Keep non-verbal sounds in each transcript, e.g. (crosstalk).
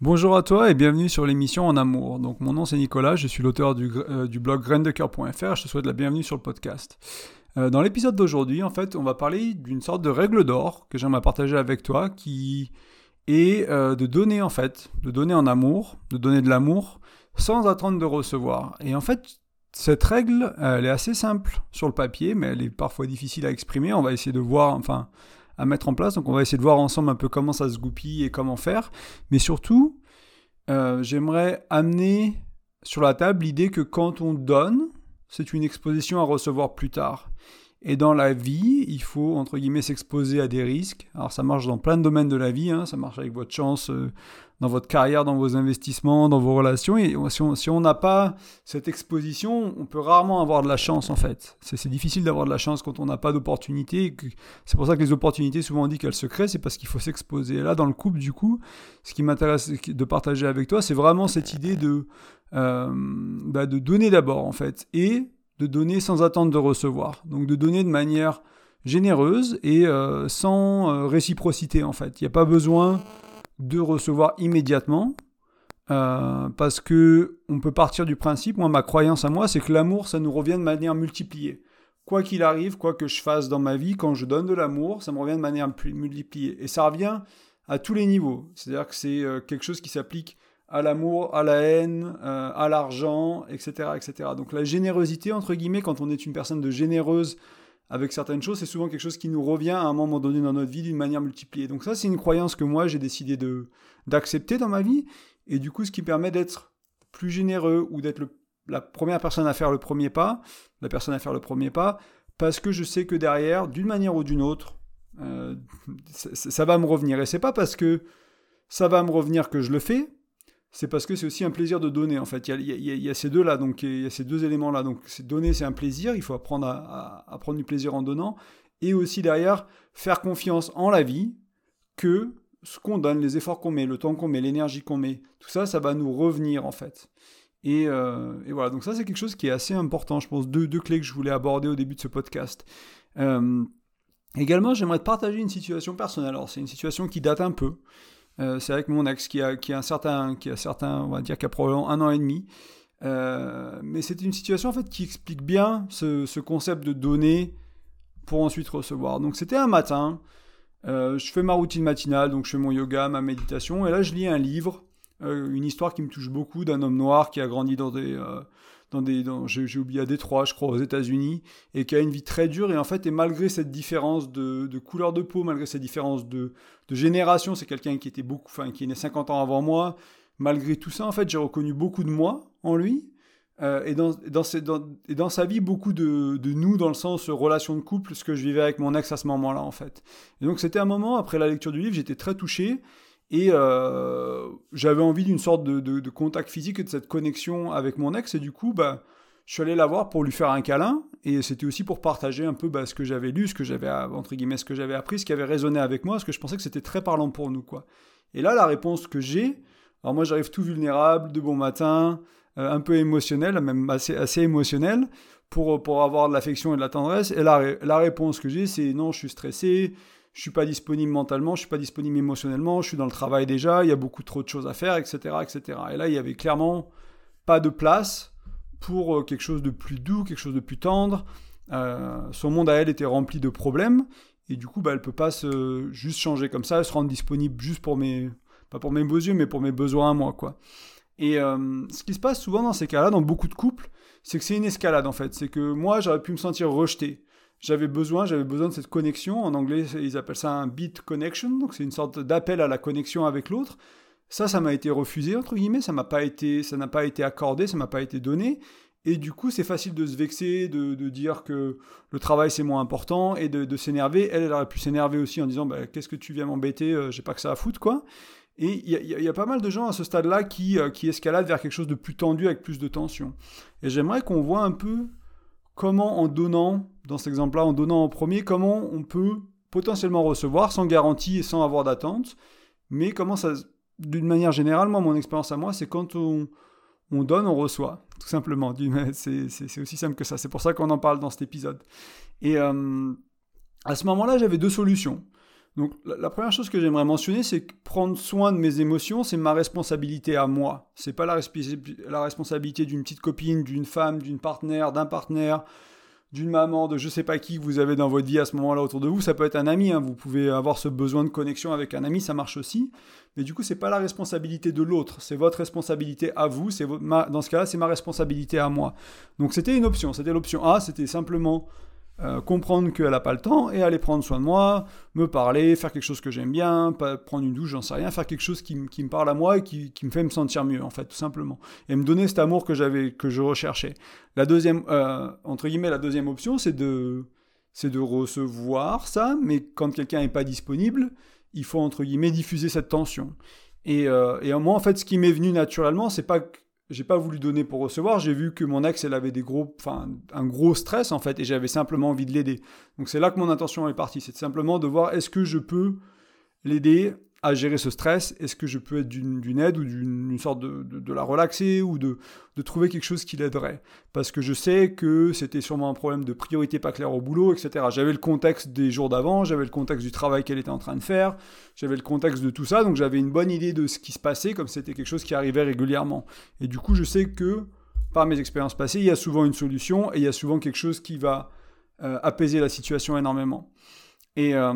Bonjour à toi et bienvenue sur l'émission En Amour. Donc mon nom c'est Nicolas, je suis l'auteur du, euh, blog graindecoeur.fr, je te souhaite la bienvenue sur le podcast. Euh, dans l'épisode d'aujourd'hui, en fait, on va parler d'une sorte de règle d'or que j'aimerais partager avec toi qui est euh, de donner en fait, de donner en amour, de donner de l'amour sans attendre de recevoir. Et en fait, cette règle, elle est assez simple sur le papier, mais elle est parfois difficile à exprimer. On va essayer de voir, enfin, à mettre en place. Donc on va essayer de voir ensemble un peu comment ça se goupille et comment faire. Mais surtout, euh, j'aimerais amener sur la table l'idée que quand on donne, c'est une exposition à recevoir plus tard. Et dans la vie, il faut, entre guillemets, s'exposer à des risques. Alors ça marche dans plein de domaines de la vie, hein. ça marche avec votre chance euh, dans votre carrière, dans vos investissements, dans vos relations. Et si on n'a pas cette exposition, on peut rarement avoir de la chance en fait. C'est difficile d'avoir de la chance quand on n'a pas d'opportunité. C'est pour ça que les opportunités, souvent on dit qu'elles se créent, c'est parce qu'il faut s'exposer. Là, dans le couple, du coup, ce qui m'intéresse de partager avec toi, c'est vraiment cette idée de, euh, bah, de donner d'abord en fait. Et de donner sans attendre de recevoir. Donc de donner de manière généreuse et euh, sans euh, réciprocité en fait. Il n'y a pas besoin de recevoir immédiatement euh, parce que on peut partir du principe, moi ma croyance à moi, c'est que l'amour ça nous revient de manière multipliée. Quoi qu'il arrive, quoi que je fasse dans ma vie, quand je donne de l'amour, ça me revient de manière multipliée. Et ça revient à tous les niveaux. C'est-à-dire que c'est quelque chose qui s'applique à l'amour, à la haine, euh, à l'argent, etc., etc. Donc la générosité, entre guillemets, quand on est une personne de généreuse avec certaines choses, c'est souvent quelque chose qui nous revient à un moment donné dans notre vie d'une manière multipliée. Donc ça, c'est une croyance que moi, j'ai décidé de d'accepter dans ma vie, et du coup, ce qui permet d'être plus généreux ou d'être la première personne à faire le premier pas, la personne à faire le premier pas, parce que je sais que derrière, d'une manière ou d'une autre, euh, ça, ça, va me revenir. Et c'est pas parce que ça va me revenir que je le fais, c'est parce que c'est aussi un plaisir de donner en fait. Il y a, ces deux là, donc il y a ces deux éléments là. Donc donner, c'est un plaisir. Il faut apprendre à, prendre du plaisir en donnant, et aussi derrière faire confiance en la vie que ce qu'on donne, les efforts qu'on met, le temps qu'on met, l'énergie qu'on met, tout ça, ça va nous revenir en fait. Et, euh, voilà, donc ça c'est quelque chose qui est assez important, je pense, deux, deux clés que je voulais aborder au début de ce podcast. Euh, également, j'aimerais te partager une situation personnelle. Alors c'est une situation qui date un peu. Euh, c'est avec mon ex qui a, qui a un certain, qui a certain, on va dire, qui a probablement un an et demi. Euh, mais c'est une situation en fait qui explique bien ce, ce, concept de donner pour ensuite recevoir. Donc c'était un matin, euh, je fais ma routine matinale, donc je fais mon yoga, ma méditation, et là je lis un livre, une histoire qui me touche beaucoup d'un homme noir qui a grandi dans des, dans des, j'ai oublié à Détroit, je crois, aux États-Unis, et qui a une vie très dure. Et en fait, et malgré cette différence de, couleur de peau, malgré cette différence de, génération, c'est quelqu'un qui était beaucoup, enfin, qui est né 50 ans avant moi. Malgré tout ça, en fait, j'ai reconnu beaucoup de moi en lui. Euh, et, dans, dans sa vie, beaucoup de, de, nous, dans le sens relation de couple, ce que je vivais avec mon ex à ce moment-là, en fait. Et donc, c'était un moment, après la lecture du livre, j'étais très touché. Et euh, j'avais envie d'une sorte de, contact physique et de cette connexion avec mon ex. Et du coup, bah, je suis allé la voir pour lui faire un câlin. Et c'était aussi pour partager un peu bah, ce que j'avais lu, ce que j'avais, entre guillemets, ce que j'avais appris, ce qui avait résonné avec moi, parce que je pensais que c'était très parlant pour nous. quoi. Et là, la réponse que j'ai, alors moi j'arrive tout vulnérable, de bon matin, euh, un peu émotionnel, même assez, assez émotionnel, pour, pour avoir de l'affection et de la tendresse. Et la, la réponse que j'ai, c'est non, je suis stressé, je suis pas disponible mentalement, je suis pas disponible émotionnellement, je suis dans le travail déjà, il y a beaucoup trop de choses à faire, etc., etc. Et là, il y avait clairement pas de place pour euh, quelque chose de plus doux, quelque chose de plus tendre. Euh, son monde à elle était rempli de problèmes et du coup, bah, elle peut pas se juste changer comme ça, se rendre disponible juste pour mes pas pour mes beaux yeux, mais pour mes besoins à moi, quoi. Et euh, ce qui se passe souvent dans ces cas-là, dans beaucoup de couples, c'est que c'est une escalade en fait. C'est que moi, j'aurais pu me sentir rejeté j'avais besoin, j'avais besoin de cette connexion. En anglais, ils appellent ça un beat connection, donc c'est une sorte d'appel à la connexion avec l'autre. Ça, ça m'a été refusé entre guillemets, ça m'a pas été, ça n'a pas été accordé, ça m'a pas été donné. Et du coup, c'est facile de se vexer, de, de, dire que le travail c'est moins important et de, s'énerver. Elle, elle aurait pu s'énerver aussi en disant bah, Qu'est-ce que tu viens m'embêter euh, J'ai pas que ça à foutre, quoi. Et il y, y, a pas mal de gens à ce stade-là qui, euh, qui escaladent vers quelque chose de plus tendu avec plus de tension. Et j'aimerais qu'on voit un peu comment en donnant, dans cet exemple-là, en donnant en premier, comment on peut potentiellement recevoir sans garantie et sans avoir d'attente, mais comment ça, d'une manière générale, moi, mon expérience à moi, c'est quand on, donne, on reçoit, tout simplement. C'est aussi simple que ça. C'est pour ça qu'on en parle dans cet épisode. Et euh, à ce moment-là, j'avais deux solutions. Donc la, première chose que j'aimerais mentionner, c'est que prendre soin de mes émotions, c'est ma responsabilité à moi. C'est pas la, responsabilité d'une petite copine, d'une femme, d'une partenaire, d'un partenaire, d'une maman, de je sais pas qui vous avez dans votre vie à ce moment-là autour de vous. Ça peut être un ami, hein. vous pouvez avoir ce besoin de connexion avec un ami, ça marche aussi. Mais du coup, c'est pas la responsabilité de l'autre, c'est votre responsabilité à vous. C'est dans ce cas-là, c'est ma responsabilité à moi. Donc c'était une option. C'était l'option A, c'était simplement euh, comprendre qu'elle n'a pas le temps et aller prendre soin de moi, me parler, faire quelque chose que j'aime bien, prendre une douche, j'en sais rien, faire quelque chose qui, me parle à moi et qui, me fait me sentir mieux, en fait, tout simplement. Et me donner cet amour que j'avais, que je recherchais. La deuxième, euh, entre guillemets, la deuxième option, c'est de, c'est de recevoir ça, mais quand quelqu'un n'est pas disponible, il faut, entre guillemets, diffuser cette tension. Et, euh, et moi, en fait, ce qui m'est venu naturellement, c'est pas j'ai pas voulu donner pour recevoir. J'ai vu que mon ex, elle avait des gros, enfin, un gros stress en fait, et j'avais simplement envie de l'aider. Donc c'est là que mon intention est partie. C'est simplement de voir est-ce que je peux l'aider à gérer ce stress Est-ce que je peux être d'une aide ou d'une sorte de, la relaxer ou de, de trouver quelque chose qui l'aiderait? Parce que je sais que c'était sûrement un problème de priorité pas claire au boulot, etc. J'avais le contexte des jours d'avant, j'avais le contexte du travail qu'elle était en train de faire, j'avais le contexte de tout ça, donc j'avais une bonne idée de ce qui se passait, comme c'était quelque chose qui arrivait régulièrement. Et du coup, je sais que par mes expériences passées, il y a souvent une solution et il y a souvent quelque chose qui va euh, apaiser la situation énormément. Et, euh,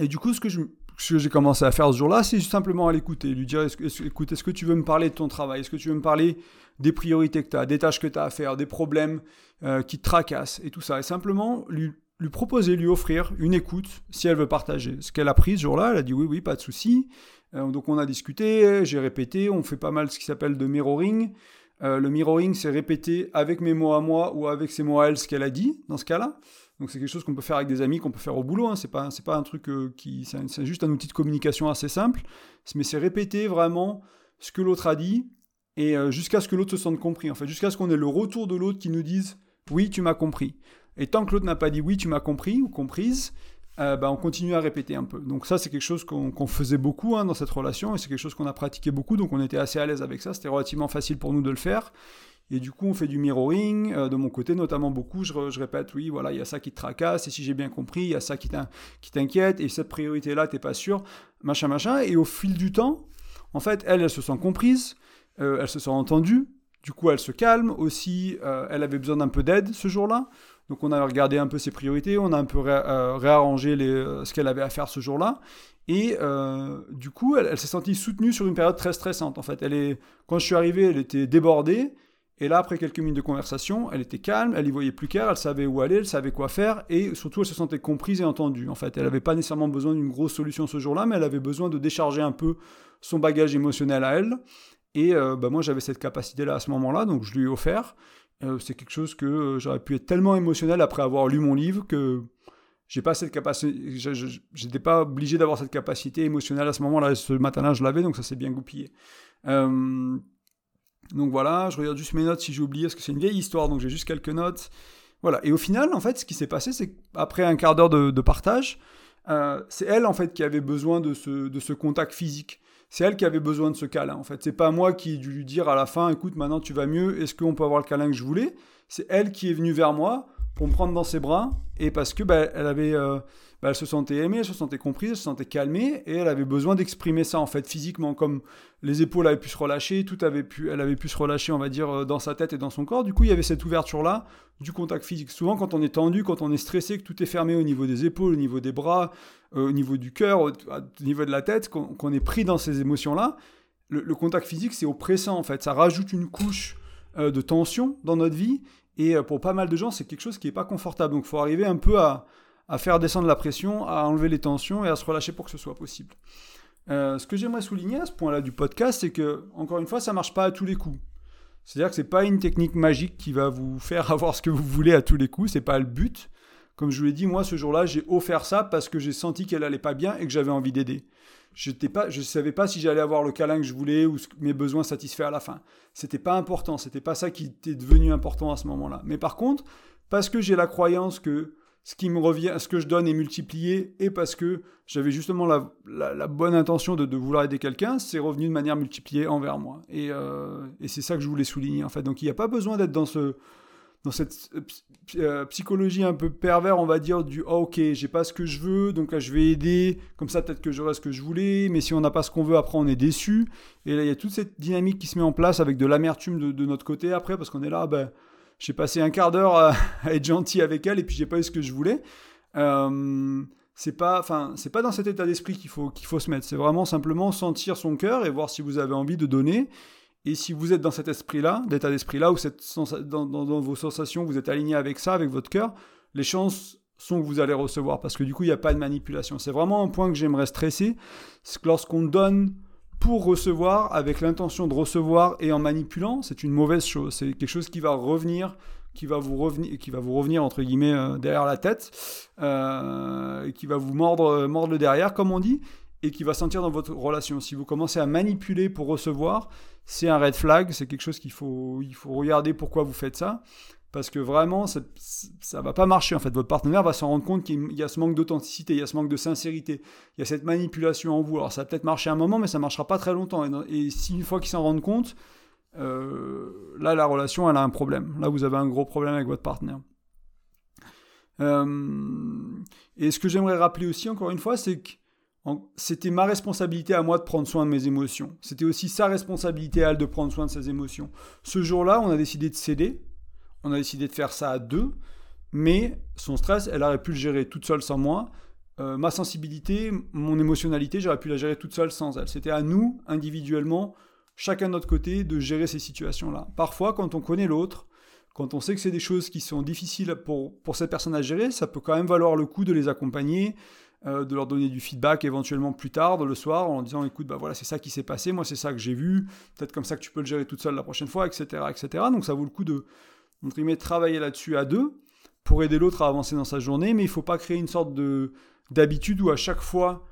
et du coup, ce que je, ce que j'ai commencé à faire ce jour-là, c'est simplement à l'écouter, lui dire écoute, est-ce que tu veux me parler de ton travail? Est-ce que tu veux me parler des priorités que tu as, des tâches que tu as à faire, des problèmes euh, qui te tracassent et tout ça? Et simplement lui, lui proposer, lui offrir une écoute si elle veut partager. Ce qu'elle a pris ce jour-là, elle a dit oui, oui, pas de souci. Euh, donc on a discuté, j'ai répété, on fait pas mal ce qui s'appelle de mirroring. Euh, le mirroring, c'est répéter avec mes mots à moi ou avec ses mots à elle ce qu'elle a dit dans ce cas-là. Donc c'est quelque chose qu'on peut faire avec des amis, qu'on peut faire au boulot. Hein. C'est pas c'est pas un truc euh, qui c'est juste un outil de communication assez simple, mais c'est répéter vraiment ce que l'autre a dit et euh, jusqu'à ce que l'autre se sente compris. En fait, jusqu'à ce qu'on ait le retour de l'autre qui nous dise oui tu m'as compris. Et tant que l'autre n'a pas dit oui tu m'as compris ou comprise, euh, bah, on continue à répéter un peu. Donc ça c'est quelque chose qu'on faisait beaucoup hein, dans cette relation et c'est quelque chose qu'on a pratiqué beaucoup. Donc on était assez à l'aise avec ça. C'était relativement facile pour nous de le faire. Et du coup, on fait du mirroring. Euh, de mon côté, notamment beaucoup, je, répète, oui, voilà, il y a ça qui te tracasse, et si j'ai bien compris, il y a ça qui t'inquiète, et cette priorité-là, t'es pas sûr, machin, machin. Et au fil du temps, en fait, elle, elle se sent comprise, euh, elle se sent entendue, du coup, elle se calme aussi, euh, elle avait besoin d'un peu d'aide ce jour-là. Donc on a regardé un peu ses priorités, on a un peu réarrangé les, ce qu'elle avait à faire ce jour-là. Et du coup, elle, elle s'est sentie soutenue sur une période très stressante. En fait, elle est, quand je suis arrivé, elle était débordée. Et là, après quelques minutes de conversation, elle était calme, elle y voyait plus clair, elle savait où aller, elle savait quoi faire, et surtout, elle se sentait comprise et entendue. En fait, elle n'avait pas nécessairement besoin d'une grosse solution ce jour-là, mais elle avait besoin de décharger un peu son bagage émotionnel à elle. Et euh, bah, moi, j'avais cette capacité-là à ce moment-là, donc je lui ai offert. Euh, c'est quelque chose que euh, j'aurais pu être tellement émotionnel après avoir lu mon livre que j'ai pas cette capacité, j'étais pas obligé d'avoir cette capacité émotionnelle à ce moment-là. Ce matin-là, je l'avais, donc ça s'est bien goupillé. Donc voilà, je regarde juste mes notes si j'ai oublié, parce que c'est une vieille histoire, donc j'ai juste quelques notes. Voilà. Et au final, en fait, ce qui s'est passé, c'est qu'après un quart d'heure de, partage, euh, c'est elle, en fait, qui avait besoin de ce, contact physique. C'est elle qui avait besoin de ce câlin, en fait. C'est pas moi qui ai dû lui dire à la fin, écoute, maintenant tu vas mieux, est-ce qu'on peut avoir le câlin que je voulais? C'est elle qui est venue vers moi pour me prendre dans ses bras, et parce que bah, elle avait... Euh, bah, elle se sentait aimée, elle se sentait comprise, elle se sentait calmée, et elle avait besoin d'exprimer ça en fait physiquement, comme les épaules avaient pu se relâcher, tout avait pu, elle avait pu se relâcher, on va dire, euh, dans sa tête et dans son corps. Du coup, il y avait cette ouverture là du contact physique. Souvent, quand on est tendu, quand on est stressé, que tout est fermé au niveau des épaules, au niveau des bras, euh, au niveau du cœur, au, niveau de la tête, qu'on est pris dans ces émotions là, le, contact physique c'est oppressant en fait, ça rajoute une couche de tension dans notre vie. Et pour pas mal de gens, c'est quelque chose qui n'est pas confortable. Donc, il faut arriver un peu à, à faire descendre la pression, à enlever les tensions et à se relâcher pour que ce soit possible. Euh, ce que j'aimerais souligner à ce point-là du podcast, c'est que, encore une fois, ça marche pas à tous les coups. C'est-à-dire que c'est pas une technique magique qui va vous faire (laughs) avoir ce que vous voulez à tous les coups, c'est pas le but. Comme je vous l'ai dit, moi, ce jour-là, j'ai offert ça parce que j'ai senti qu'elle allait pas bien et que j'avais envie d'aider. Je ne savais pas si j'allais avoir le câlin que je voulais ou mes besoins satisfaits à la fin. C'était pas important, c'était pas ça qui était devenu important à ce moment-là. Mais par contre, parce que j'ai la croyance que ce qui me revient, ce que je donne est multiplié, et parce que j'avais justement la, bonne intention de, vouloir aider quelqu'un, c'est revenu de manière multipliée envers moi. Euh, et, c'est ça que je voulais souligner en fait. Donc il n'y a pas besoin d'être dans ce, dans cette euh, psychologie un peu pervers, on va dire, du oh, ok, j'ai pas ce que je veux, donc je vais aider, comme ça peut-être que j'aurai ce que je voulais, mais si on n'a pas ce qu'on veut, après on est déçu. Et là, il y a toute cette dynamique qui se met en place avec de l'amertume de, notre côté après, parce qu'on est là, ben, j'ai passé un quart d'heure (laughs) à, être gentil avec elle et puis j'ai pas eu ce que je voulais. Euh, c'est pas, enfin, c'est pas dans cet état d'esprit qu'il faut, qu'il faut se mettre. C'est vraiment simplement sentir son cœur et voir si vous avez envie de donner. Et si vous êtes dans cet esprit-là, d'état d'esprit-là, ou dans, vos sensations, vous êtes aligné avec ça, avec votre cœur, les chances sont que vous allez recevoir, parce que du coup, il n'y a pas de manipulation. C'est vraiment un point que j'aimerais stresser, c'est que lorsqu'on donne pour recevoir, avec l'intention de recevoir et en manipulant, c'est une mauvaise chose. C'est quelque chose qui va revenir, qui va vous revenir, qui va vous revenir entre guillemets euh, derrière la tête, euh, qui va vous mordre, mordre le derrière, comme on dit, et qui va sentir dans votre relation. Si vous commencez à manipuler pour recevoir, c'est un red flag, c'est quelque chose qu'il faut, il faut regarder pourquoi vous faites ça. Parce que vraiment, ça ne va pas marcher. En fait, votre partenaire va s'en rendre compte qu'il y a ce manque d'authenticité, il y a ce manque de sincérité, il y a cette manipulation en vous. Alors, ça va peut-être marcher un moment, mais ça ne marchera pas très longtemps. Et, si une fois qu'il s'en rend compte, euh, là, la relation, elle a un problème. Là, vous avez un gros problème avec votre partenaire. Euh, et ce que j'aimerais rappeler aussi, encore une fois, c'est que c'était ma responsabilité à moi de prendre soin de mes émotions. C'était aussi sa responsabilité à elle de prendre soin de ses émotions. Ce jour-là, on a décidé de céder. On a décidé de faire ça à deux. Mais son stress, elle aurait pu le gérer toute seule sans moi. Euh, ma sensibilité, mon émotionnalité, j'aurais pu la gérer toute seule sans elle. C'était à nous, individuellement, chacun de notre côté, de gérer ces situations-là. Parfois, quand on connaît l'autre, quand on sait que c'est des choses qui sont difficiles pour, pour cette personne à gérer, ça peut quand même valoir le coup de les accompagner, euh, de leur donner du feedback éventuellement plus tard, le soir, en disant écoute, bah voilà, c'est ça qui s'est passé, moi c'est ça que j'ai vu, peut-être comme ça que tu peux le gérer toute seule la prochaine fois, etc. etc. Donc ça vaut le coup de travailler là-dessus à deux pour aider l'autre à avancer dans sa journée, mais il ne faut pas créer une sorte de d'habitude où à chaque fois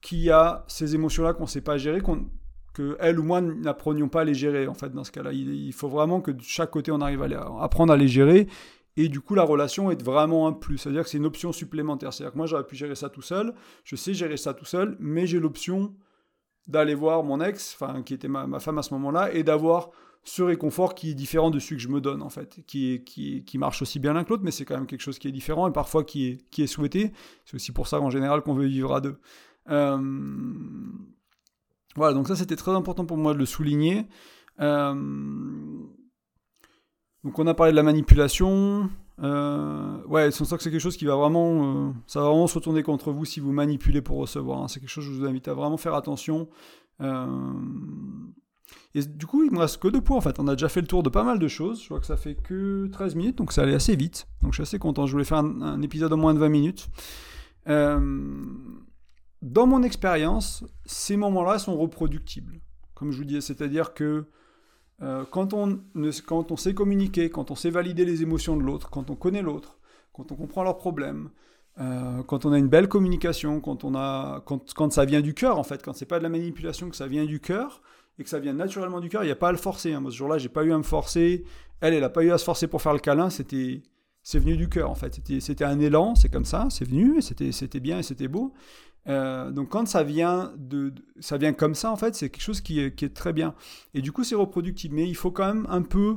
qu'il y a ces émotions-là qu'on ne sait pas gérer, qu'on que elle ou moi n'apprenions pas à les gérer en fait dans ce cas-là. Il, faut vraiment que de chaque côté on arrive à apprendre à les gérer et du coup, la relation est vraiment un plus. C'est-à-dire que c'est une option supplémentaire. C'est-à-dire que moi, j'aurais pu gérer ça tout seul. Je sais gérer ça tout seul, mais j'ai l'option d'aller voir mon ex, enfin, qui était ma, femme à ce moment-là, et d'avoir ce réconfort qui est différent de celui que je me donne, en fait. Qui, qui marche aussi bien l'un que l'autre, mais c'est quand même quelque chose qui est différent et parfois qui est, qui est souhaité. C'est aussi pour ça, en général, qu'on veut vivre à deux. Euh, voilà, donc ça, c'était très important pour moi de le souligner. Euh... Donc on a parlé de la manipulation. Euh, ouais, ça que c'est quelque chose qui va vraiment, euh, ça va vraiment se retourner contre vous si vous manipulez pour recevoir. Hein. C'est quelque chose que je vous invite à vraiment faire attention. Euh, et du coup, il me reste que deux points en fait. On a déjà fait le tour de pas mal de choses. Je vois que ça fait que 13 minutes, donc ça allait assez vite. Donc je suis assez content. Je voulais faire un, un épisode en moins de 20 minutes. dans mon expérience, ces moments-là sont reproductibles. Comme je vous disais, c'est-à-dire que euh, quand, on, quand on sait communiquer, quand on sait valider les émotions de l'autre, quand on connaît l'autre, quand on comprend leurs problèmes, euh, quand on a une belle communication, quand, on a, quand, quand ça vient du cœur en fait, quand c'est pas de la manipulation, que ça vient du cœur et que ça vient naturellement du cœur, il n'y a pas à le forcer. Hein. Moi ce jour-là, j'ai pas eu à me forcer. Elle, elle n'a pas eu à se forcer pour faire le câlin. C'était, c'est venu du cœur en fait. C'était, c'était un élan, c'est comme ça, c'est venu, c'était, c'était bien et c'était beau. Euh, donc quand ça vient, de, ça vient comme ça, en fait, c'est quelque chose qui est, qui est, très bien. Et du coup, c'est reproductible. Mais il faut quand même un peu...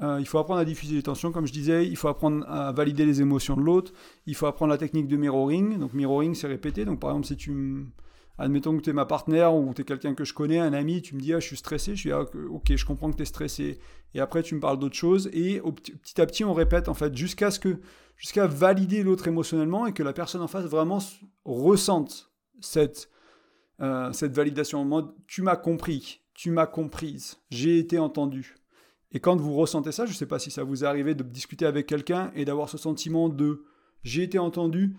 Euh, il faut apprendre à diffuser les tensions, comme je disais. Il faut apprendre à valider les émotions de l'autre. Il faut apprendre la technique de mirroring. Donc mirroring, c'est répéter. Donc par exemple, si tu... Admettons que tu es ma partenaire ou tu es quelqu'un que je connais, un ami, tu me dis ah, je suis stressé, je dis ah, ok, je comprends que tu es stressé. Et après, tu me parles d'autre chose. Et petit à petit, on répète en fait jusqu'à ce que jusqu'à valider l'autre émotionnellement et que la personne en face vraiment ressente cette, euh, cette validation en tu m'as compris, tu m'as comprise, j'ai été entendu. Et quand vous ressentez ça, je ne sais pas si ça vous est arrivé de discuter avec quelqu'un et d'avoir ce sentiment de j'ai été entendu,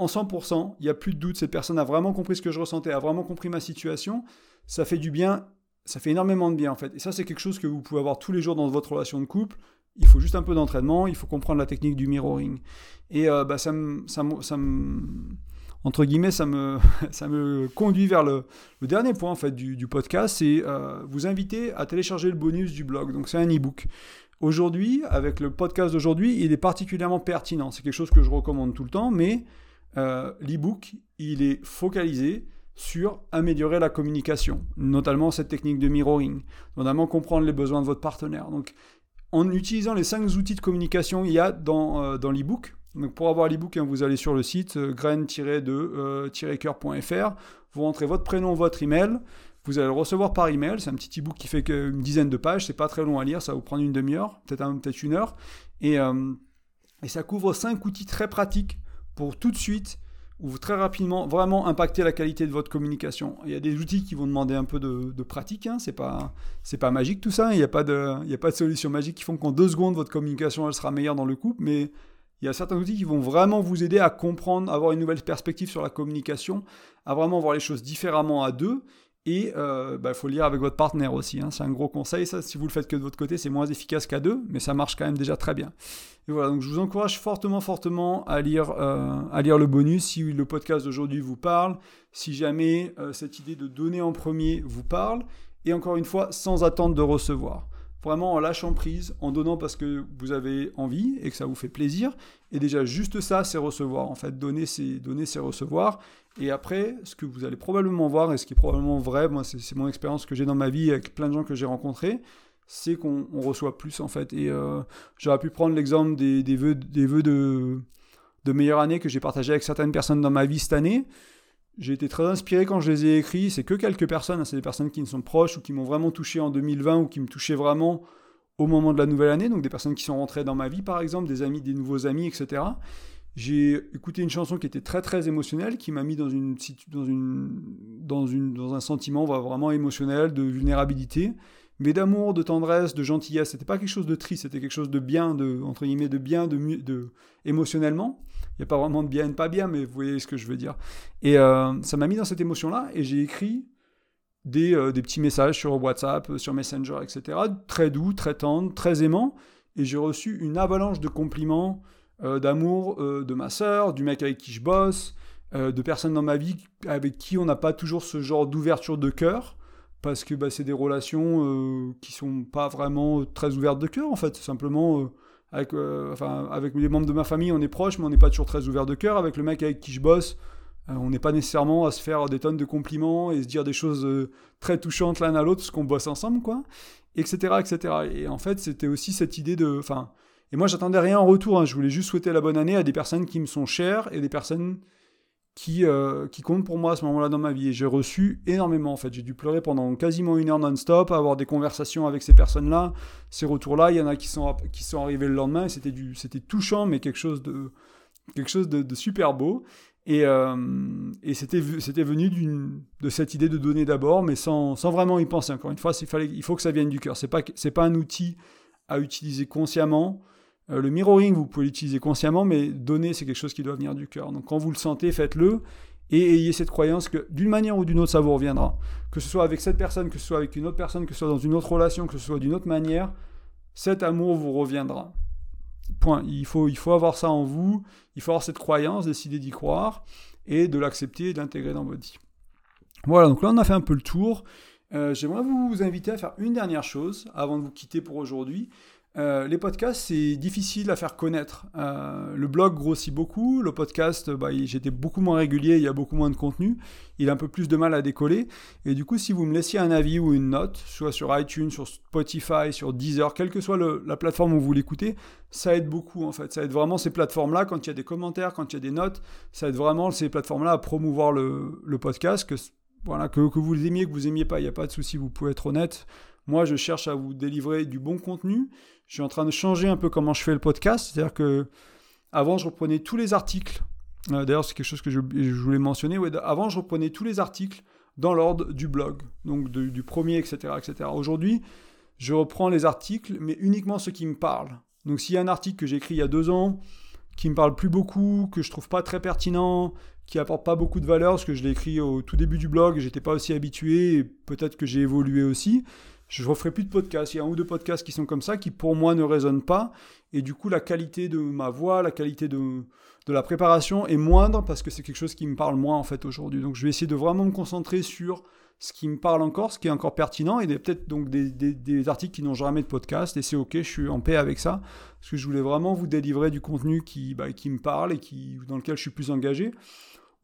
en 100%, il n'y a plus de doute, cette personne a vraiment compris ce que je ressentais, a vraiment compris ma situation, ça fait du bien, ça fait énormément de bien en fait. Et ça, c'est quelque chose que vous pouvez avoir tous les jours dans votre relation de couple. Il faut juste un peu d'entraînement, il faut comprendre la technique du mirroring. Et euh, bah, ça me, ça, ça entre guillemets, ça me, (laughs) ça me conduit vers le, dernier point en fait du, podcast, c'est euh, vous inviter à télécharger le bonus du blog. Donc c'est un e-book. Aujourd'hui, avec le podcast d'aujourd'hui, il est particulièrement pertinent. C'est quelque chose que je recommande tout le temps, mais euh, l'e-book, il est focalisé sur améliorer la communication, notamment cette technique de mirroring, notamment comprendre les besoins de votre partenaire. Donc en utilisant les cinq outils de communication qu'il y a dans, euh, dans l'ebook. Donc pour avoir l'ebook, hein, vous allez sur le site euh, grain-de-coeur.fr, vous rentrez votre prénom, votre email, vous allez le recevoir par email. C'est un petit ebook qui fait une dizaine de pages, c'est pas très long à lire, ça vous prendre une demi-heure, peut-être peut une heure. Et, et ça couvre cinq outils très pratiques pour tout de suite ou très rapidement vraiment impacter la qualité de votre communication. Il y a des outils qui vont demander un peu de, pratique, hein. c'est pas c'est pas magique tout ça, il n'y a pas de il y a pas de solution magique qui font qu'en deux secondes votre communication elle sera meilleure dans le couple, mais il y a certains outils qui vont vraiment vous aider à comprendre, avoir une nouvelle perspective sur la communication, à vraiment voir les choses différemment à deux et il euh, bah, faut lire avec votre partenaire aussi. Hein. C'est un gros conseil. Si vous le faites que de votre côté, c'est moins efficace qu'à deux, mais ça marche quand même déjà très bien. Et voilà, donc je vous encourage fortement, fortement à lire, euh, à lire le bonus si le podcast d'aujourd'hui vous parle, si jamais euh, cette idée de donner en premier vous parle, et encore une fois, sans attendre de recevoir vraiment en lâchant prise, en donnant parce que vous avez envie et que ça vous fait plaisir. Et déjà, juste ça, c'est recevoir. En fait, donner, c'est donner, c'est recevoir. Et après, ce que vous allez probablement voir, et ce qui est probablement vrai, moi, c'est mon expérience que j'ai dans ma vie avec plein de gens que j'ai rencontrés, c'est qu'on reçoit plus, en fait. Et euh, j'aurais pu prendre l'exemple des, des, vœux, des vœux de, de meilleure année que j'ai partagé avec certaines personnes dans ma vie cette année. J'ai été très inspiré quand je les ai écrits. C'est que quelques personnes, hein, c'est des personnes qui me sont proches ou qui m'ont vraiment touché en 2020 ou qui me touchaient vraiment au moment de la nouvelle année. Donc des personnes qui sont rentrées dans ma vie, par exemple, des amis, des nouveaux amis, etc. J'ai écouté une chanson qui était très très émotionnelle, qui m'a mis dans une dans une dans un sentiment vraiment émotionnel de vulnérabilité, mais d'amour, de tendresse, de gentillesse. C'était pas quelque chose de triste, c'était quelque chose de bien, de entre guillemets de bien, de, de émotionnellement. N'y a pas vraiment de bien et de pas bien, mais vous voyez ce que je veux dire. Et euh, ça m'a mis dans cette émotion-là, et j'ai écrit des, euh, des, petits messages sur WhatsApp, euh, sur Messenger, etc. Très doux, très tendres, très aimants. Et j'ai reçu une avalanche de compliments, d'amour de ma sœur, du mec avec qui je bosse, de personnes dans ma vie avec qui on n'a pas toujours ce genre d'ouverture de cœur. Parce que bah, c'est des relations qui sont pas vraiment très ouvertes de cœur, en fait. Simplement avec, euh, les membres de ma famille, on est proches, mais on n'est pas toujours très ouvert de cœur. Avec le mec avec qui je bosse, euh, on n'est pas nécessairement à se faire des tonnes de compliments et se dire des choses euh, très touchantes l'un à l'autre parce qu'on bosse ensemble, quoi, etc., etc. Et en fait, c'était aussi cette idée de, enfin, et moi, j'attendais rien en retour. Hein. Je voulais juste souhaiter la bonne année à des personnes qui me sont chères et des personnes qui, euh, qui compte pour moi à ce moment-là dans ma vie. Et j'ai reçu énormément, en fait. J'ai dû pleurer pendant quasiment une heure non-stop, avoir des conversations avec ces personnes-là. Ces retours-là, il y en a qui sont, qui sont arrivés le lendemain, c'était, du, c'était touchant, mais quelque chose de, quelque chose de, super beau. Et, euh, c'était, c'était venu d'une, de cette idée de donner d'abord, mais sans, sans vraiment y penser. Encore une fois, il, fallait, il faut que ça vienne du cœur. Ce n'est pas, c'est pas un outil à utiliser consciemment. Euh, le mirroring, vous pouvez l'utiliser consciemment, mais donner, c'est quelque chose qui doit venir du cœur. Donc quand vous le sentez, faites-le et ayez cette croyance que d'une manière ou d'une autre, ça vous reviendra. Que ce soit avec cette personne, que ce soit avec une autre personne, que ce soit dans une autre relation, que ce soit d'une autre manière, cet amour vous reviendra. Point. Il faut, il faut avoir ça en vous, il faut avoir cette croyance, décider d'y croire et de l'accepter et de l'intégrer dans votre vie. Voilà, donc là on a fait un peu le tour. Euh, j'aimerais vous inviter à faire une dernière chose avant de vous quitter pour aujourd'hui. Euh, les podcasts, c'est difficile à faire connaître. Euh, le blog grossit beaucoup, le podcast, bah, j'étais beaucoup moins régulier, il y a beaucoup moins de contenu, il a un peu plus de mal à décoller. Et du coup, si vous me laissiez un avis ou une note, soit sur iTunes, sur Spotify, sur Deezer, quelle que soit la plateforme où vous l'écoutez, ça aide beaucoup en fait. Ça aide vraiment ces plateformes-là, quand il y a des commentaires, quand il y a des notes, ça aide vraiment ces plateformes-là à promouvoir le, podcast, que, voilà, que, vous aimiez, que vous aimiez pas, il n'y a pas de souci, vous pouvez être honnête. Moi, je cherche à vous délivrer du bon contenu. Je suis en train de changer un peu comment je fais le podcast. C'est-à-dire que avant, je reprenais tous les articles. Euh, d'ailleurs, c'est quelque chose que je, voulais mentionner. avant, je reprenais tous les articles dans l'ordre du blog, donc du premier, etc. etc. Aujourd'hui, je reprends les articles, mais uniquement ceux qui me parlent. Donc s'il y a un article que j'ai écrit il y a deux ans, qui me parle plus beaucoup, que je trouve pas très pertinent, qui apporte pas beaucoup de valeur, parce que je l'ai écrit au tout début du blog, j'étais pas aussi habitué, peut-être que j'ai évolué aussi, je ne referai plus de podcasts. Il y a un ou deux podcasts qui sont comme ça, qui pour moi ne résonnent pas. Et du coup, la qualité de ma voix, la qualité de, de la préparation est moindre parce que c'est quelque chose qui me parle moins en fait aujourd'hui. Donc je vais essayer de vraiment me concentrer sur ce qui me parle encore, ce qui est encore pertinent, et peut-être donc des, articles qui n'ont jamais de podcast, et c'est ok, je suis en paix avec ça, parce que je voulais vraiment vous délivrer du contenu qui, bah, qui me parle et dans lequel je suis plus engagé.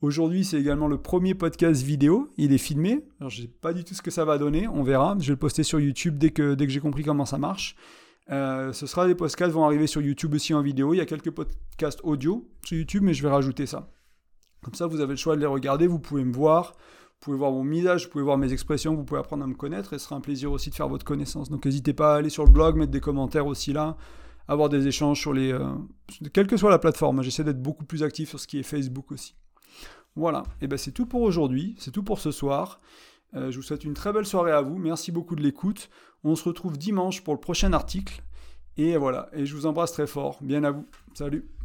Aujourd'hui, c'est également le premier podcast vidéo. Il est filmé. Alors, je ne sais pas du tout ce que ça va donner. On verra. Je vais le poster sur YouTube dès que, j'ai compris comment ça marche. Euh, ce sera des podcasts vont arriver sur YouTube aussi en vidéo. Il y a quelques podcasts audio sur YouTube, mais je vais rajouter ça. Comme ça, vous avez le choix de les regarder. Vous pouvez me voir, vous pouvez voir mon visage, vous pouvez voir mes expressions, vous pouvez apprendre à me connaître. Et ce sera un plaisir aussi de faire votre connaissance. Donc n'hésitez pas à aller sur le blog, mettre des commentaires aussi là, avoir des échanges sur les, euh, quelle que soit la plateforme. J'essaie d'être beaucoup plus actif sur ce qui est Facebook aussi. Voilà. Et ben c'est tout pour aujourd'hui. C'est tout pour ce soir. Euh, je vous souhaite une très belle soirée à vous. Merci beaucoup de l'écoute. On se retrouve dimanche pour le prochain article. Et voilà. Et je vous embrasse très fort. Bien à vous. Salut.